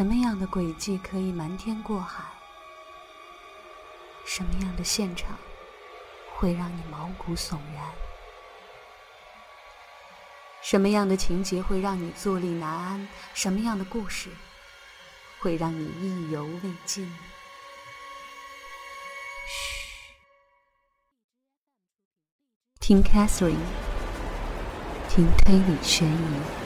什么样的轨迹可以瞒天过海？什么样的现场会让你毛骨悚然？什么样的情节会让你坐立难安？什么样的故事会让你意犹未尽？嘘，听 Catherine，听推理悬疑。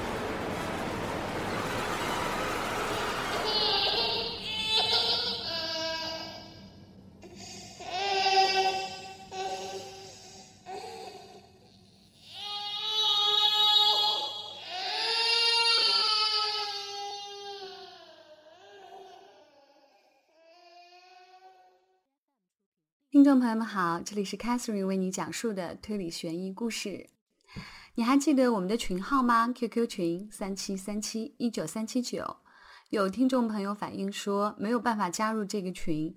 听众朋友们好，这里是 Catherine 为你讲述的推理悬疑故事。你还记得我们的群号吗？QQ 群三七三七一九三七九。有听众朋友反映说没有办法加入这个群。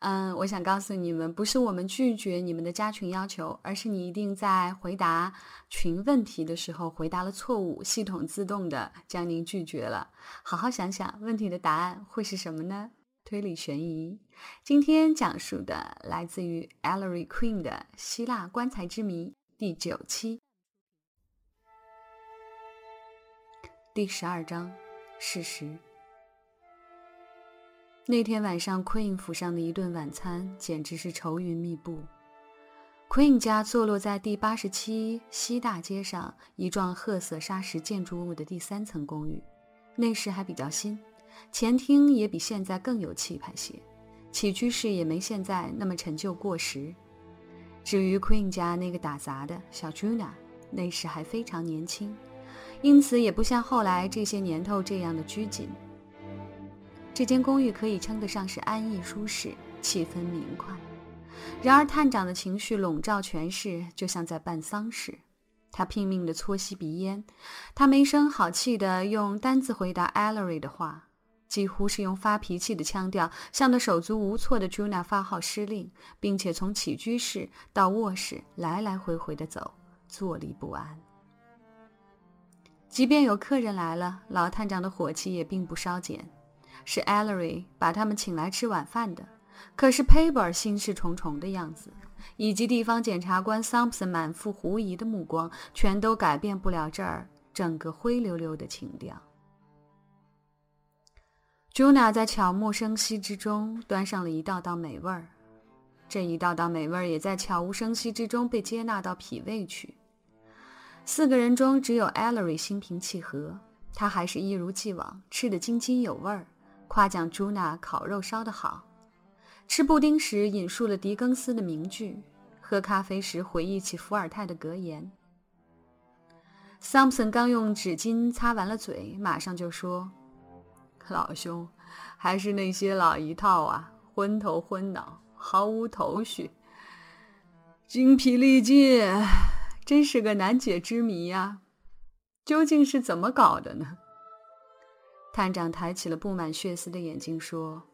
嗯，我想告诉你们，不是我们拒绝你们的加群要求，而是你一定在回答群问题的时候回答了错误，系统自动的将您拒绝了。好好想想，问题的答案会是什么呢？推理悬疑，今天讲述的来自于 Ellery Queen 的《希腊棺材之谜》第九期，第十二章。事实。那天晚上，Queen 府上的一顿晚餐简直是愁云密布。Queen 家坐落在第八十七西大街上一幢褐色砂石建筑物的第三层公寓，内饰还比较新。前厅也比现在更有气派些，起居室也没现在那么陈旧过时。至于 Queen 家那个打杂的小 Juna，那时还非常年轻，因此也不像后来这些年头这样的拘谨。这间公寓可以称得上是安逸舒适，气氛明快。然而探长的情绪笼罩全市，就像在办丧事。他拼命地搓吸鼻烟，他没声好气地用单字回答 Ellery 的话。几乎是用发脾气的腔调向那手足无措的 Juna 发号施令，并且从起居室到卧室来来回回的走，坐立不安。即便有客人来了，老探长的火气也并不稍减。是 Ellery 把他们请来吃晚饭的，可是 Paper 心事重重的样子，以及地方检察官 Thompson 满腹狐疑的目光，全都改变不了这儿整个灰溜溜的情调。Juna 在悄无声息之中端上了一道道美味儿，这一道道美味儿也在悄无声息之中被接纳到脾胃去。四个人中只有 Ellery 心平气和，他还是一如既往吃得津津有味儿，夸奖 Juna 烤肉烧得好，吃布丁时引述了狄更斯的名句，喝咖啡时回忆起伏尔泰的格言。Thompson 刚用纸巾擦完了嘴，马上就说。老兄，还是那些老一套啊，昏头昏脑，毫无头绪，精疲力尽，真是个难解之谜呀！究竟是怎么搞的呢？探长抬起了布满血丝的眼睛说：“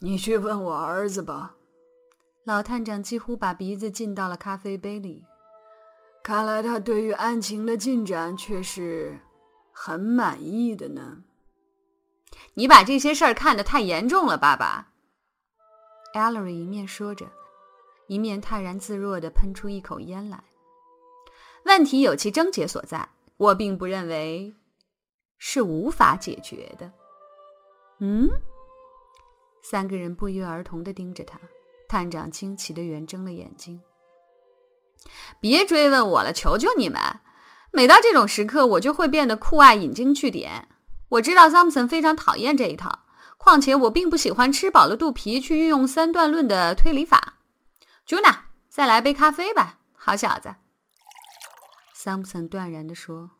你去问我儿子吧。”老探长几乎把鼻子浸到了咖啡杯里，看来他对于案情的进展却是很满意的呢。你把这些事儿看得太严重了，爸爸。Ellery 一面说着，一面泰然自若地喷出一口烟来。问题有其症结所在，我并不认为是无法解决的。嗯？三个人不约而同地盯着他。探长惊奇地圆睁了眼睛。别追问我了，求求你们！每到这种时刻，我就会变得酷爱引经据典。我知道桑普森非常讨厌这一套，况且我并不喜欢吃饱了肚皮去运用三段论的推理法。Juna，再来杯咖啡吧，好小子。桑普森断然地说：“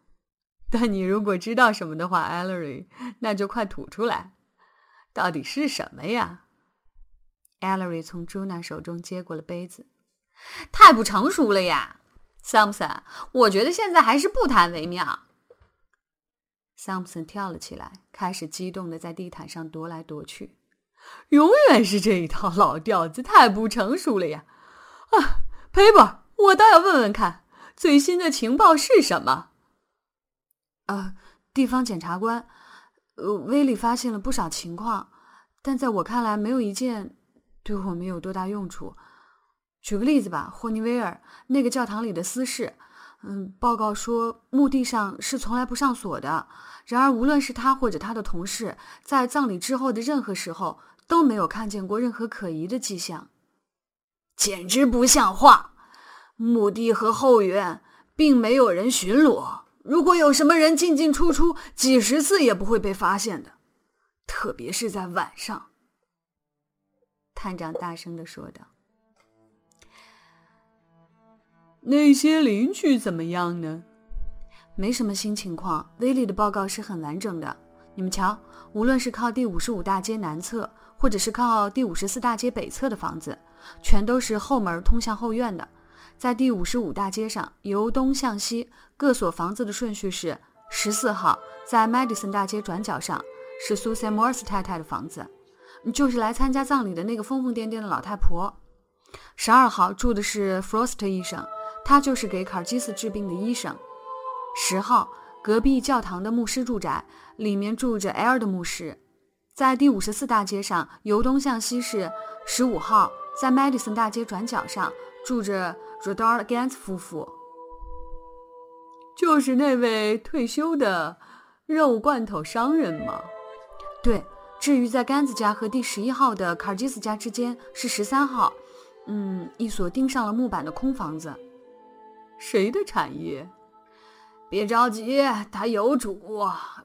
但你如果知道什么的话，Ellery，那就快吐出来，到底是什么呀？”Ellery 从 Juna 手中接过了杯子，太不成熟了呀，桑普森，我觉得现在还是不谈为妙。桑普森跳了起来，开始激动的在地毯上踱来踱去。永远是这一套老调子，太不成熟了呀！啊，paper，我倒要问问看，最新的情报是什么？啊，地方检察官，呃，威利发现了不少情况，但在我看来，没有一件对我们有多大用处。举个例子吧，霍尼威尔那个教堂里的私事，嗯，报告说墓地上是从来不上锁的。然而，无论是他或者他的同事，在葬礼之后的任何时候都没有看见过任何可疑的迹象，简直不像话！墓地和后院并没有人巡逻，如果有什么人进进出出几十次，也不会被发现的，特别是在晚上。”探长大声的说道。那些邻居怎么样呢？没什么新情况。威利的报告是很完整的。你们瞧，无论是靠第五十五大街南侧，或者是靠第五十四大街北侧的房子，全都是后门通向后院的。在第五十五大街上，由东向西各所房子的顺序是：十四号在 Madison 大街转角上是 Susan Morse 太太的房子，就是来参加葬礼的那个疯疯癫癫的老太婆。十二号住的是 Frost 医生。他就是给卡尔基斯治病的医生。十号隔壁教堂的牧师住宅里面住着埃尔的牧师，在第五十四大街上由东向西是十五号，在 Madison 大街转角上住着 Rodar Gans 夫妇，就是那位退休的肉罐头商人吗？对。至于在甘子家和第十一号的卡尔基斯家之间是十三号，嗯，一所钉上了木板的空房子。谁的产业？别着急，他有主，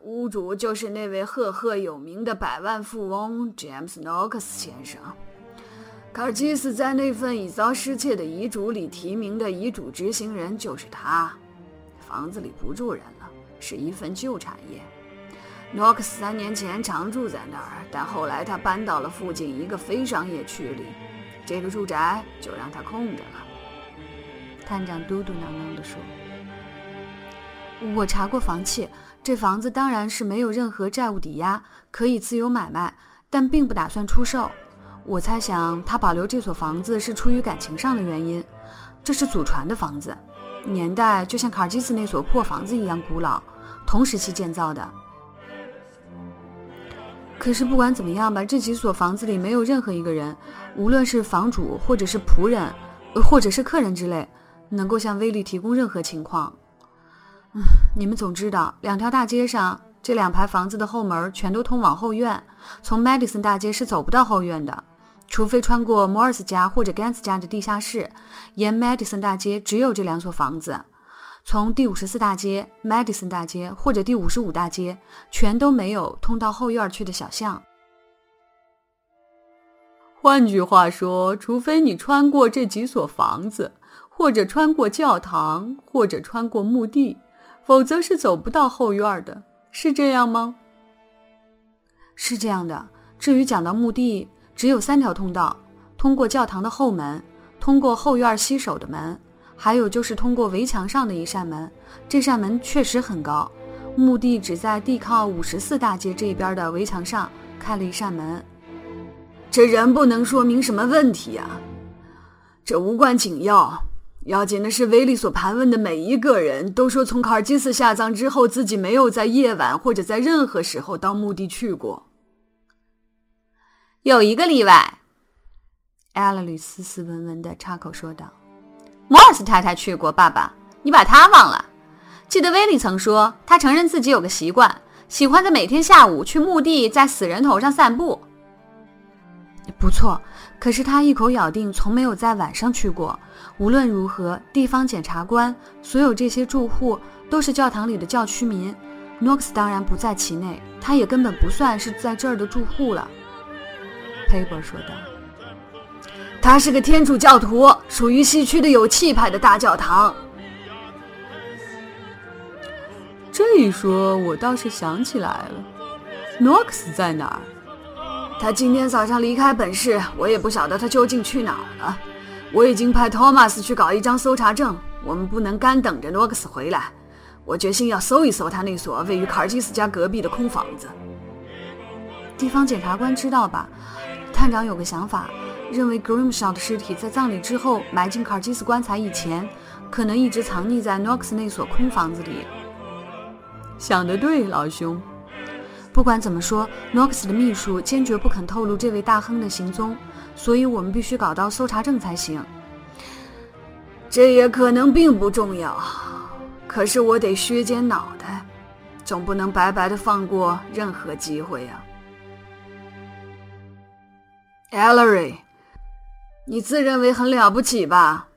屋主就是那位赫赫有名的百万富翁 James Knox 先生。卡尔基斯在那份已遭失窃的遗嘱里提名的遗嘱执行人就是他。房子里不住人了，是一份旧产业。Knox 三年前常住在那儿，但后来他搬到了附近一个非商业区里，这个住宅就让他空着了。探长嘟嘟囔囔地说：“我查过房契，这房子当然是没有任何债务抵押，可以自由买卖，但并不打算出售。我猜想他保留这所房子是出于感情上的原因。这是祖传的房子，年代就像卡尔基斯那所破房子一样古老，同时期建造的。可是不管怎么样吧，这几所房子里没有任何一个人，无论是房主或者是仆人，或者是客人之类。”能够向威利提供任何情况。嗯，你们总知道，两条大街上这两排房子的后门全都通往后院。从 Madison 大街是走不到后院的，除非穿过 Morris 家或者 Gans 家的地下室。沿 Madison 大街只有这两所房子。从第五十四大街、Madison 大街或者第五十五大街，全都没有通到后院去的小巷。换句话说，除非你穿过这几所房子。或者穿过教堂，或者穿过墓地，否则是走不到后院的，是这样吗？是这样的。至于讲到墓地，只有三条通道：通过教堂的后门，通过后院西首的门，还有就是通过围墙上的一扇门。这扇门确实很高。墓地只在地靠五十四大街这边的围墙上开了一扇门。这人不能说明什么问题呀，这无关紧要。要紧的是，威利所盘问的每一个人都说，从卡尔基斯下葬之后，自己没有在夜晚或者在任何时候到墓地去过。有一个例外，艾勒里斯斯文文的插口说道：“摩尔斯太太去过。爸爸，你把她忘了？记得威利曾说，他承认自己有个习惯，喜欢在每天下午去墓地，在死人头上散步。不错。”可是他一口咬定从没有在晚上去过。无论如何，地方检察官、所有这些住户都是教堂里的教区民，诺克斯当然不在其内，他也根本不算是在这儿的住户了。佩伯说道：“他是个天主教徒，属于西区的有气派的大教堂。”这一说，我倒是想起来了，诺克斯在哪儿？他今天早上离开本市，我也不晓得他究竟去哪儿了。我已经派托马斯去搞一张搜查证，我们不能干等着诺克斯回来。我决心要搜一搜他那所位于卡尔基斯家隔壁的空房子。地方检察官知道吧？探长有个想法，认为 Grimshaw 的尸体在葬礼之后埋进卡尔基斯棺材以前，可能一直藏匿在诺克斯那所空房子里。想得对，老兄。不管怎么说，诺克斯的秘书坚决不肯透露这位大亨的行踪，所以我们必须搞到搜查证才行。这也可能并不重要，可是我得削尖脑袋，总不能白白的放过任何机会呀。Ellery，你自认为很了不起吧？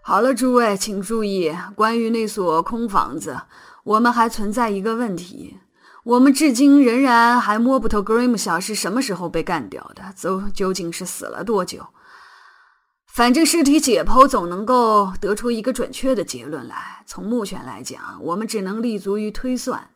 好了，诸位请注意，关于那所空房子，我们还存在一个问题。我们至今仍然还摸不透 Grim 小是什么时候被干掉的，究究竟是死了多久？反正尸体解剖总能够得出一个准确的结论来。从目前来讲，我们只能立足于推算。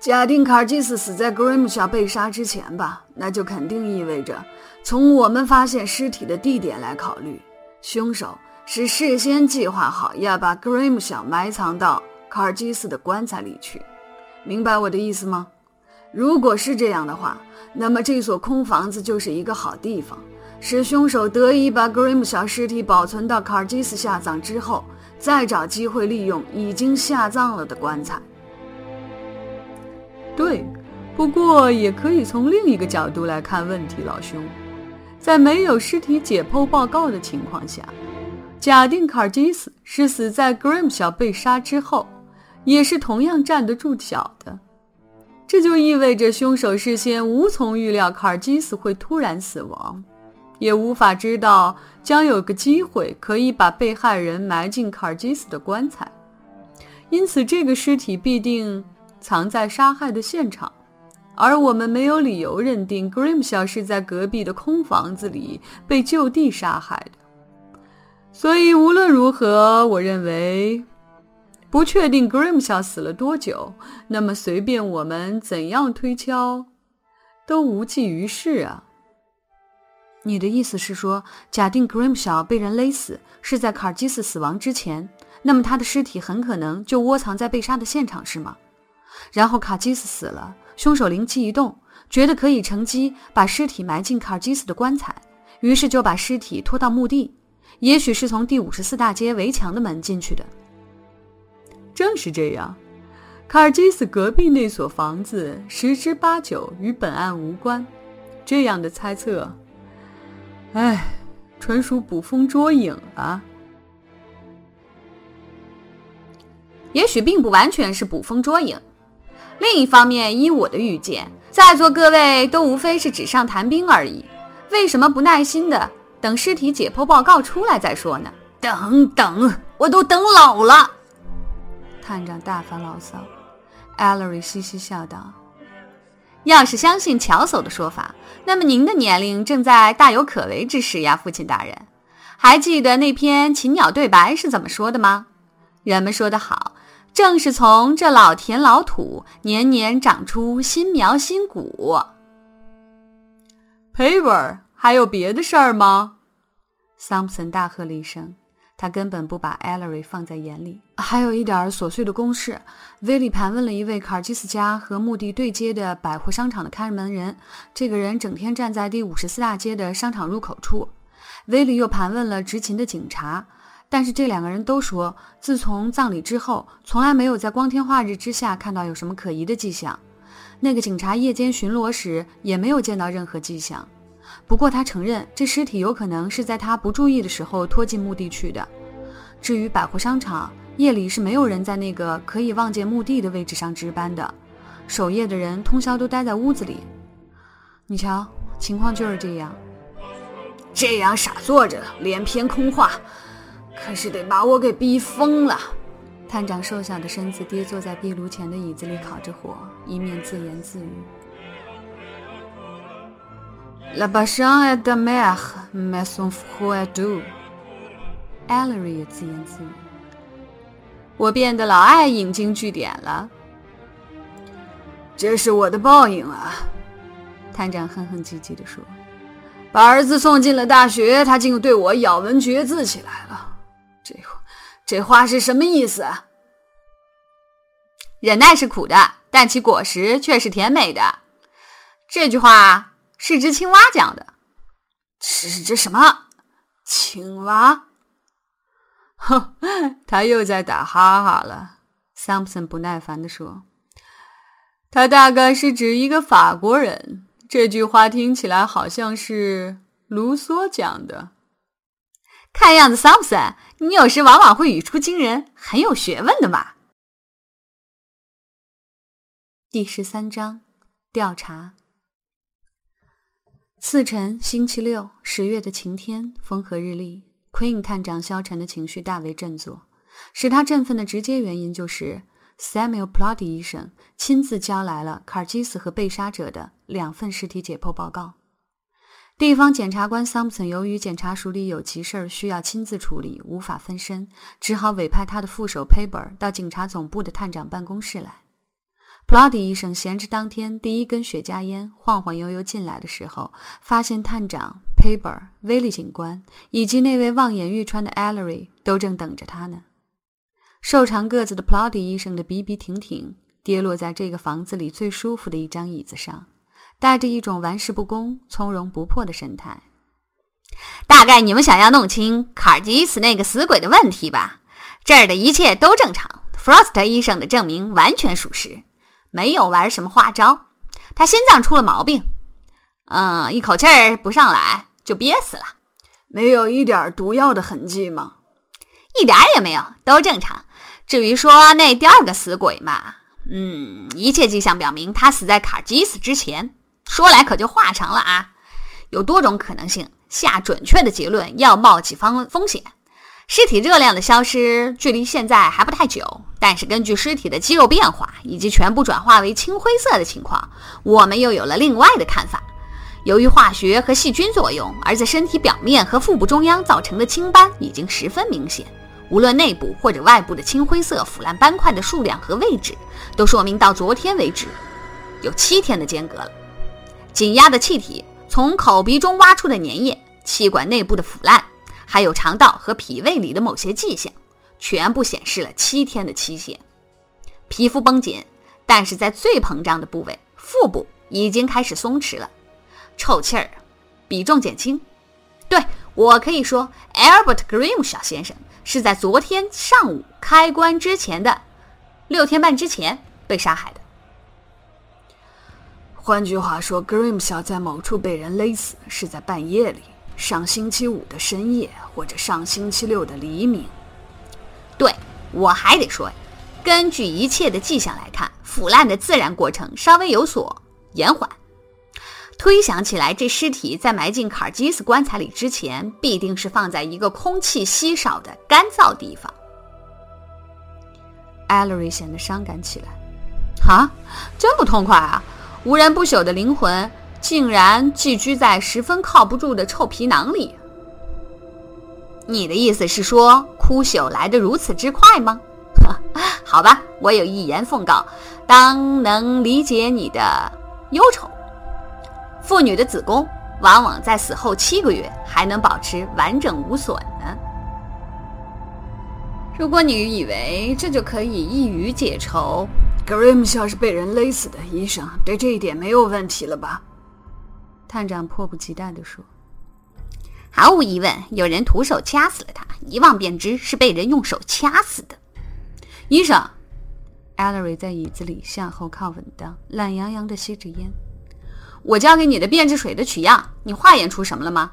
假定卡尔基斯死在 Grim 小被杀之前吧，那就肯定意味着，从我们发现尸体的地点来考虑，凶手是事先计划好要把 Grim 小埋藏到。卡尔基斯的棺材里去，明白我的意思吗？如果是这样的话，那么这所空房子就是一个好地方，使凶手得以把 Grim 小尸体保存到卡尔基斯下葬之后，再找机会利用已经下葬了的棺材。对，不过也可以从另一个角度来看问题，老兄，在没有尸体解剖报告的情况下，假定卡尔基斯是死在 Grim 小被杀之后。也是同样站得住脚的，这就意味着凶手事先无从预料卡尔基斯会突然死亡，也无法知道将有个机会可以把被害人埋进卡尔基斯的棺材，因此这个尸体必定藏在杀害的现场，而我们没有理由认定 Grimshaw 是在隔壁的空房子里被就地杀害的，所以无论如何，我认为。不确定 Grimshaw 死了多久，那么随便我们怎样推敲，都无济于事啊。你的意思是说，假定 Grimshaw 被人勒死是在卡尔基斯死亡之前，那么他的尸体很可能就窝藏在被杀的现场，是吗？然后卡基斯死了，凶手灵机一动，觉得可以乘机把尸体埋进卡尔基斯的棺材，于是就把尸体拖到墓地，也许是从第五十四大街围墙的门进去的。正是这样，卡尔基斯隔壁那所房子十之八九与本案无关。这样的猜测，唉，纯属捕风捉影啊！也许并不完全是捕风捉影。另一方面，依我的预见，在座各位都无非是纸上谈兵而已。为什么不耐心的等尸体解剖报告出来再说呢？等等，我都等老了。探长大发牢骚，艾莉嘻嘻笑道：“要是相信乔叟的说法，那么您的年龄正在大有可为之时呀，父亲大人。还记得那篇禽鸟对白是怎么说的吗？人们说得好，正是从这老田老土年年长出新苗新谷。” Paver，还有别的事儿吗？桑普森大喝了一声。他根本不把 Ellery 放在眼里。还有一点琐碎的公事，威利盘问了一位卡尔基斯家和墓地对接的百货商场的看门人，这个人整天站在第五十四大街的商场入口处。威利又盘问了执勤的警察，但是这两个人都说，自从葬礼之后，从来没有在光天化日之下看到有什么可疑的迹象。那个警察夜间巡逻时也没有见到任何迹象。不过他承认，这尸体有可能是在他不注意的时候拖进墓地去的。至于百货商场，夜里是没有人在那个可以望见墓地的位置上值班的，守夜的人通宵都待在屋子里。你瞧，情况就是这样。这样傻坐着，连篇空话，可是得把我给逼疯了。探长瘦小的身子跌坐在壁炉前的椅子里烤着火，一面自言自语。La passion est amère, mais son froid est doux。Ellery 也自言自语：“我变得老爱引经据典了。”这是我的报应啊！探长哼哼唧唧地说：“把儿子送进了大学，他竟对我咬文嚼字起来了。这这话是什么意思？忍耐是苦的，但其果实却是甜美的。这句话。”是只青蛙讲的，是只什么青蛙？哼，他又在打哈哈了。桑普森不耐烦地说：“他大概是指一个法国人。这句话听起来好像是卢梭讲的。看样子，桑普森，你有时往往会语出惊人，很有学问的嘛。”第十三章调查。次晨，星期六，十月的晴天，风和日丽。Queen 探长消沉的情绪大为振作。使他振奋的直接原因就是 Samuel Plotty 医生亲自交来了卡尔基斯和被杀者的两份尸体解剖报告。地方检察官 Thompson 由于检察署里有急事儿需要亲自处理，无法分身，只好委派他的副手 Paper 到警察总部的探长办公室来。Plotty 医生闲着当天第一根雪茄烟，晃晃悠悠进来的时候，发现探长 Paper、威利警官以及那位望眼欲穿的 Ellery 都正等着他呢。瘦长个子的 Plotty 医生的笔笔挺挺跌落在这个房子里最舒服的一张椅子上，带着一种玩世不恭、从容不迫的神态。大概你们想要弄清卡尔吉斯那个死鬼的问题吧？这儿的一切都正常，Frost 医生的证明完全属实，没有玩什么花招。他心脏出了毛病，嗯，一口气儿不上来就憋死了。没有一点毒药的痕迹吗？一点也没有，都正常。至于说那第二个死鬼嘛，嗯，一切迹象表明他死在卡基斯之前。说来可就话长了啊，有多种可能性，下准确的结论要冒几方风险。尸体热量的消失距离现在还不太久，但是根据尸体的肌肉变化以及全部转化为青灰色的情况，我们又有了另外的看法。由于化学和细菌作用，而在身体表面和腹部中央造成的青斑已经十分明显。无论内部或者外部的青灰色腐烂斑块的数量和位置，都说明到昨天为止有七天的间隔了。紧压的气体从口鼻中挖出的粘液、气管内部的腐烂，还有肠道和脾胃里的某些迹象，全部显示了七天的期限。皮肤绷紧，但是在最膨胀的部位——腹部已经开始松弛了。臭气儿，比重减轻。对我可以说，Albert Grimshaw 先生。是在昨天上午开关之前的六天半之前被杀害的。换句话说，Grimshaw 在某处被人勒死是在半夜里，上星期五的深夜或者上星期六的黎明。对，我还得说，根据一切的迹象来看，腐烂的自然过程稍微有所延缓。推想起来，这尸体在埋进卡尔基斯棺材里之前，必定是放在一个空气稀少的干燥地方。艾勒瑞显得伤感起来。啊，真不痛快啊！无人不朽的灵魂竟然寄居在十分靠不住的臭皮囊里。你的意思是说，枯朽来得如此之快吗？好吧，我有一言奉告，当能理解你的忧愁。妇女的子宫往往在死后七个月还能保持完整无损呢。如果你以为这就可以一语解愁，Grimshaw 是被人勒死的，医生对这一点没有问题了吧？探长迫不及待地说：“毫无疑问，有人徒手掐死了他，一望便知是被人用手掐死的。”医生，Ellery 在椅子里向后靠稳当，懒洋洋地吸着烟。我交给你的变质水的取样，你化验出什么了吗？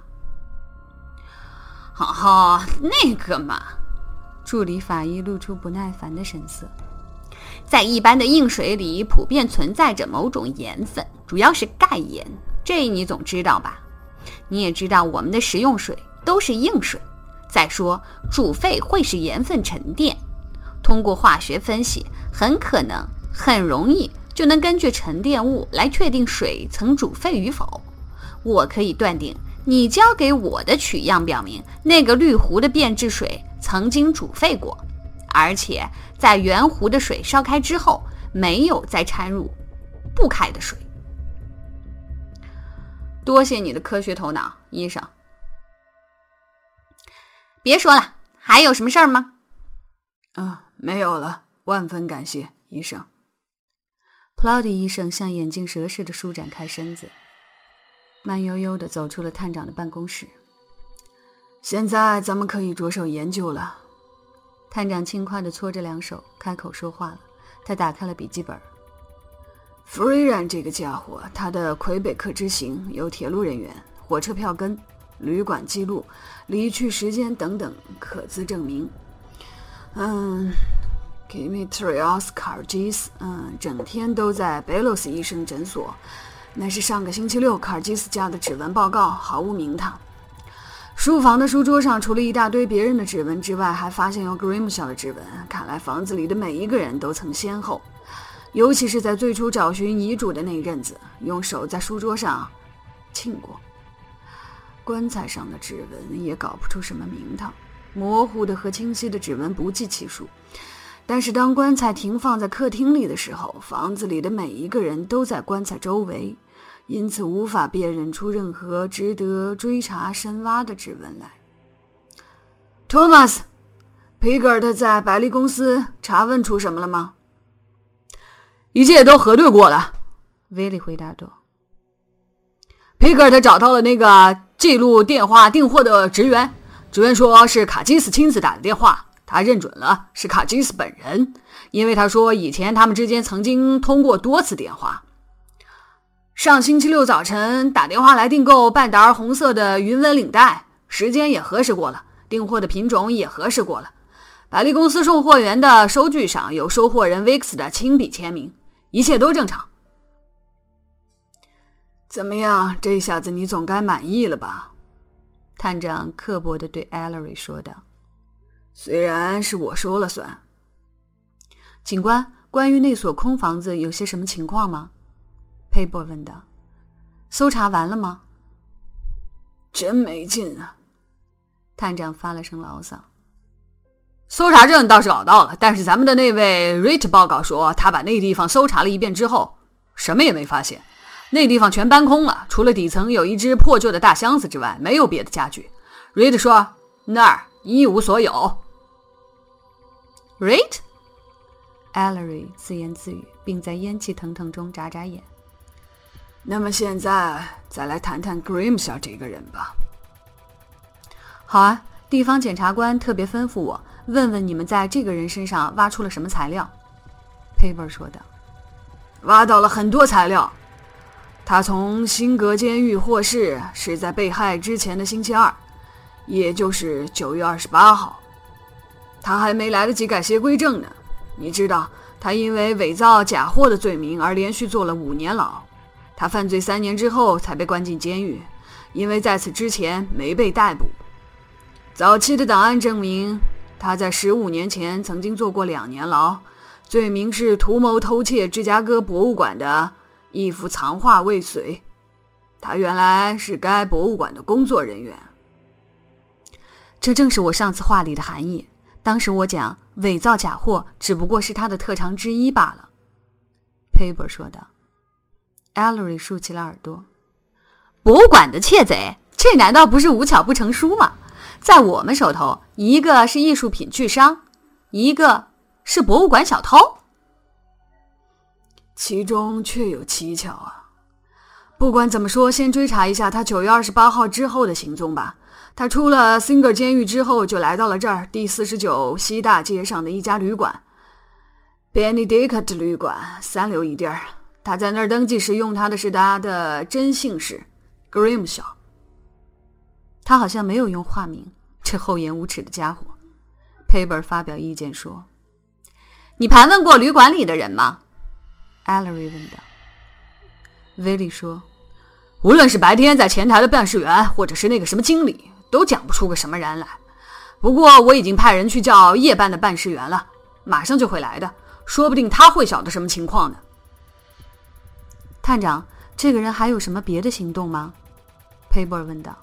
哈哈，那个嘛，助理法医露出不耐烦的神色。在一般的硬水里，普遍存在着某种盐分，主要是钙盐，这你总知道吧？你也知道我们的食用水都是硬水。再说，煮沸会使盐分沉淀，通过化学分析，很可能很容易。就能根据沉淀物来确定水曾煮沸与否。我可以断定，你交给我的取样表明，那个绿壶的变质水曾经煮沸过，而且在原壶的水烧开之后，没有再掺入不开的水。多谢你的科学头脑，医生。别说了，还有什么事儿吗？啊，没有了，万分感谢，医生。普劳迪医生像眼镜蛇似的舒展开身子，慢悠悠地走出了探长的办公室。现在咱们可以着手研究了。探长轻快地搓着两手，开口说话了。他打开了笔记本。弗瑞然这个家伙，他的魁北克之行有铁路人员、火车票根、旅馆记录、离去时间等等可资证明。嗯，Kimitrios k a r g i s 嗯，整天都在贝洛斯医生诊所。那是上个星期六卡尔基斯家的指纹报告，毫无名堂。书房的书桌上，除了一大堆别人的指纹之外，还发现有 grimsha 的指纹。看来房子里的每一个人都曾先后，尤其是在最初找寻遗嘱的那一阵子，用手在书桌上亲过。棺材上的指纹也搞不出什么名堂，模糊的和清晰的指纹不计其数。但是当棺材停放在客厅里的时候，房子里的每一个人都在棺材周围。因此无法辨认出任何值得追查深挖的指纹来。托马斯·皮格尔特在百利公司查问出什么了吗？一切都核对过了，威利回答道。皮格尔特找到了那个记录电话订货的职员，职员说是卡基斯亲自打的电话，他认准了是卡基斯本人，因为他说以前他们之间曾经通过多次电话。上星期六早晨打电话来订购半打红色的云纹领带，时间也核实过了，订货的品种也核实过了。百利公司送货员的收据上有收货人 Vix 的亲笔签名，一切都正常。怎么样，这下子你总该满意了吧？探长刻薄的对 Ellery 说道：“虽然是我说了算。”警官，关于那所空房子有些什么情况吗？佩伯问道：“搜查完了吗？”“真没劲啊！”探长发了声牢骚。“搜查证倒是搞到了，但是咱们的那位 Rich 报告说，他把那地方搜查了一遍之后，什么也没发现。那地方全搬空了，除了底层有一只破旧的大箱子之外，没有别的家具。”Rich 说：“那儿一无所有。”Rich，Ellery 自言自语，并在烟气腾腾中眨眨眼。那么现在再来谈谈 Grimshaw 这个人吧。好啊，地方检察官特别吩咐我问问你们在这个人身上挖出了什么材料。佩伯说道：“挖到了很多材料。他从辛格监狱获释是在被害之前的星期二，也就是九月二十八号。他还没来得及改邪归正呢。你知道，他因为伪造假货的罪名而连续坐了五年牢。”他犯罪三年之后才被关进监狱，因为在此之前没被逮捕。早期的档案证明，他在十五年前曾经坐过两年牢，罪名是图谋偷窃芝加哥博物馆的一幅藏画未遂。他原来是该博物馆的工作人员。这正是我上次话里的含义。当时我讲伪造假货只不过是他的特长之一罢了。”Piper 说道。Ellery 竖起了耳朵。博物馆的窃贼，这难道不是无巧不成书吗？在我们手头，一个是艺术品巨商，一个是博物馆小偷，其中确有蹊跷啊！不管怎么说，先追查一下他九月二十八号之后的行踪吧。他出了 Singer 监狱之后，就来到了这儿第四十九西大街上的一家旅馆 ——Benedict 旅馆，三流一地儿。他在那儿登记时用他的是他的真姓氏，Grimshaw。他好像没有用化名，这厚颜无耻的家伙。佩伯发表意见说：“你盘问过旅馆里的人吗？”Ellery 问道。威利说：“无论是白天在前台的办事员，或者是那个什么经理，都讲不出个什么人来。不过我已经派人去叫夜班的办事员了，马上就会来的。说不定他会晓得什么情况呢。”探长，这个人还有什么别的行动吗？佩伯问道。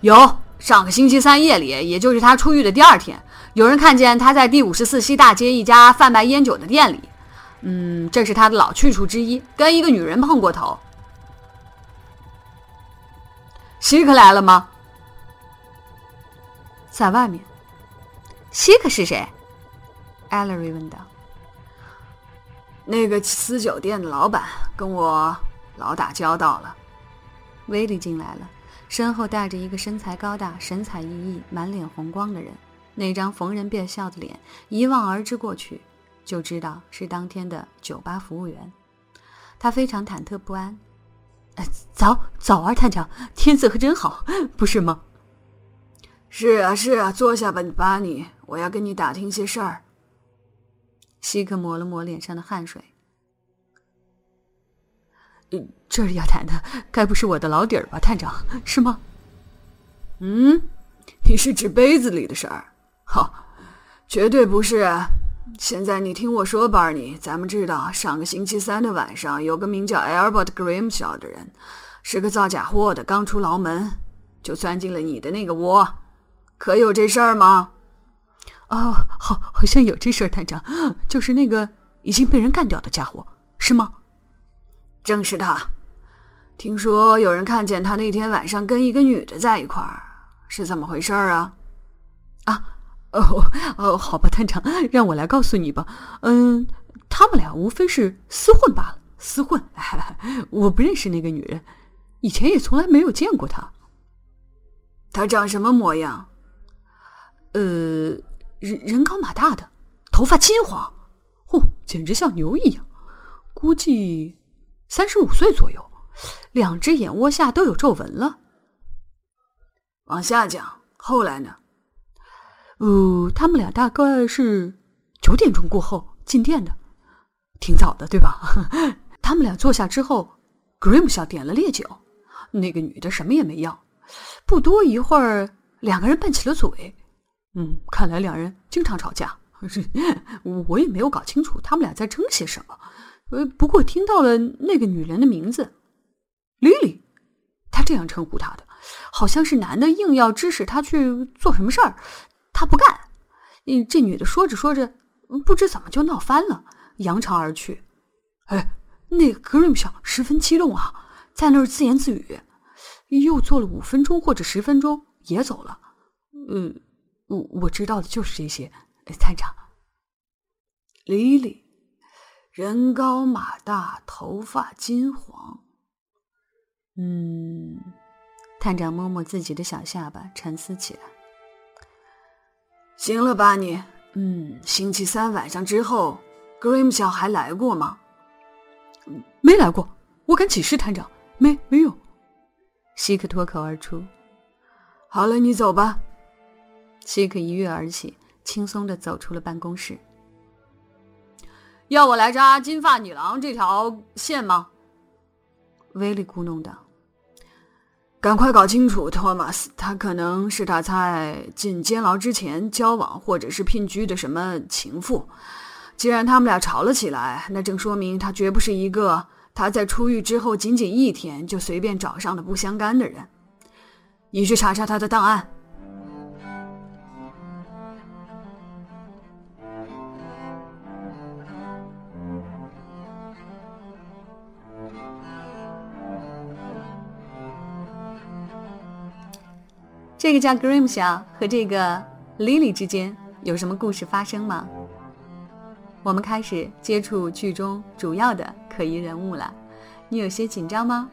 有，上个星期三夜里，也就是他出狱的第二天，有人看见他在第五十四西大街一家贩卖烟酒的店里，嗯，这是他的老去处之一，跟一个女人碰过头。希克来了吗？在外面。希克是谁？艾勒瑞问道。那个私酒店的老板跟我老打交道了。威利进来了，身后带着一个身材高大、神采奕奕、满脸红光的人。那张逢人便笑的脸一望而知过去，就知道是当天的酒吧服务员。他非常忐忑不安。早早啊，探长，天色可真好，不是吗？是啊，是啊，坐下吧，巴尼，我要跟你打听些事儿。希克抹了抹脸上的汗水。这儿要谈的，该不是我的老底儿吧，探长，是吗？嗯，你是指杯子里的事儿？好，绝对不是。现在你听我说，巴尼，咱们知道上个星期三的晚上，有个名叫 Albert Grimshaw 的人，是个造假货的，刚出牢门就钻进了你的那个窝，可有这事儿吗？哦，好，好像有这事儿，探长，就是那个已经被人干掉的家伙，是吗？正是他。听说有人看见他那天晚上跟一个女的在一块儿，是怎么回事啊？啊？哦哦，好吧，探长，让我来告诉你吧。嗯，他们俩无非是厮混罢了，厮混。我不认识那个女人，以前也从来没有见过她。她长什么模样？呃，人人高马大的，头发金黄，哦，简直像牛一样。估计三十五岁左右，两只眼窝下都有皱纹了。往下讲，后来呢？呃，他们俩大概是九点钟过后进店的，挺早的，对吧？他们俩坐下之后，Grim 小点了烈酒，那个女的什么也没要。不多一会儿，两个人拌起了嘴。嗯，看来两人经常吵架。我也没有搞清楚他们俩在争些什么。呃，不过听到了那个女人的名字，Lily，他这样称呼她的，好像是男的硬要指使她去做什么事儿。他不干，嗯，这女的说着说着，不知怎么就闹翻了，扬长而去。哎，那个格瑞姆小十分激动啊，在那儿自言自语，又坐了五分钟或者十分钟，也走了。嗯，我我知道的就是这些，探长。莉莉，人高马大，头发金黄。嗯，探长摸摸自己的小下巴，沉思起来。行了，吧你。嗯，星期三晚上之后，Grim 小还来过吗？没来过，我敢起誓，探长，没没有。希克脱口而出。好了，你走吧。希克一跃而起，轻松的走出了办公室。要我来扎金发女郎这条线吗？威利咕哝道。赶快搞清楚，托马斯，他可能是他在进监牢之前交往或者是聘居的什么情妇。既然他们俩吵了起来，那正说明他绝不是一个他在出狱之后仅仅一天就随便找上的不相干的人。你去查查他的档案。这个叫 Grim 小和这个 Lily 之间有什么故事发生吗？我们开始接触剧中主要的可疑人物了，你有些紧张吗？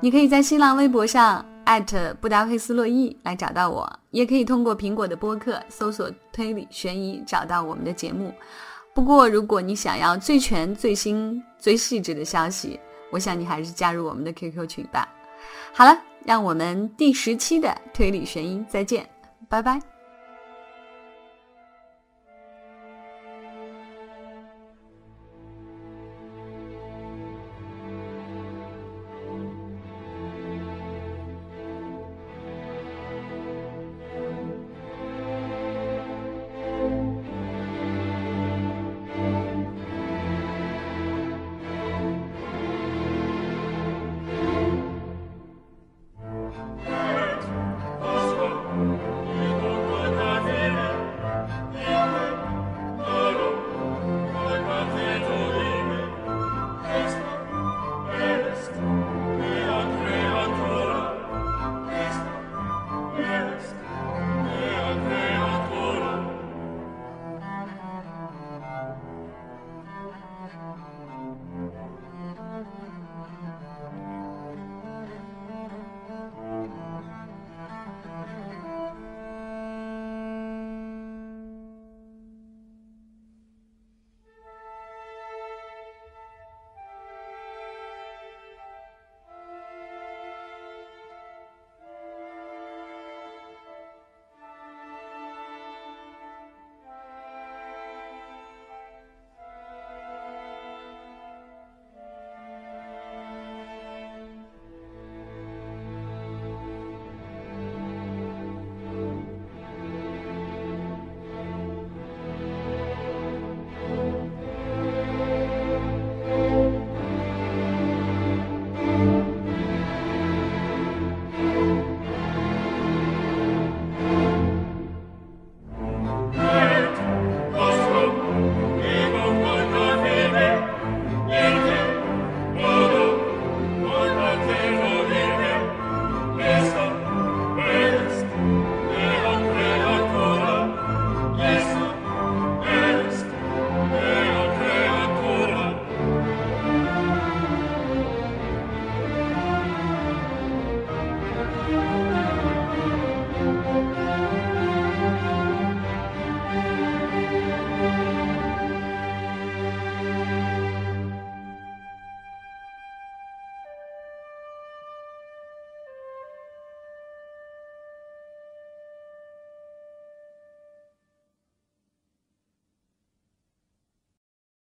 你可以在新浪微博上艾特布达佩斯洛伊来找到我，也可以通过苹果的播客搜索推理悬疑找到我们的节目。不过，如果你想要最全、最新、最细致的消息，我想你还是加入我们的 QQ 群吧。好了。让我们第十期的推理悬疑再见，拜拜。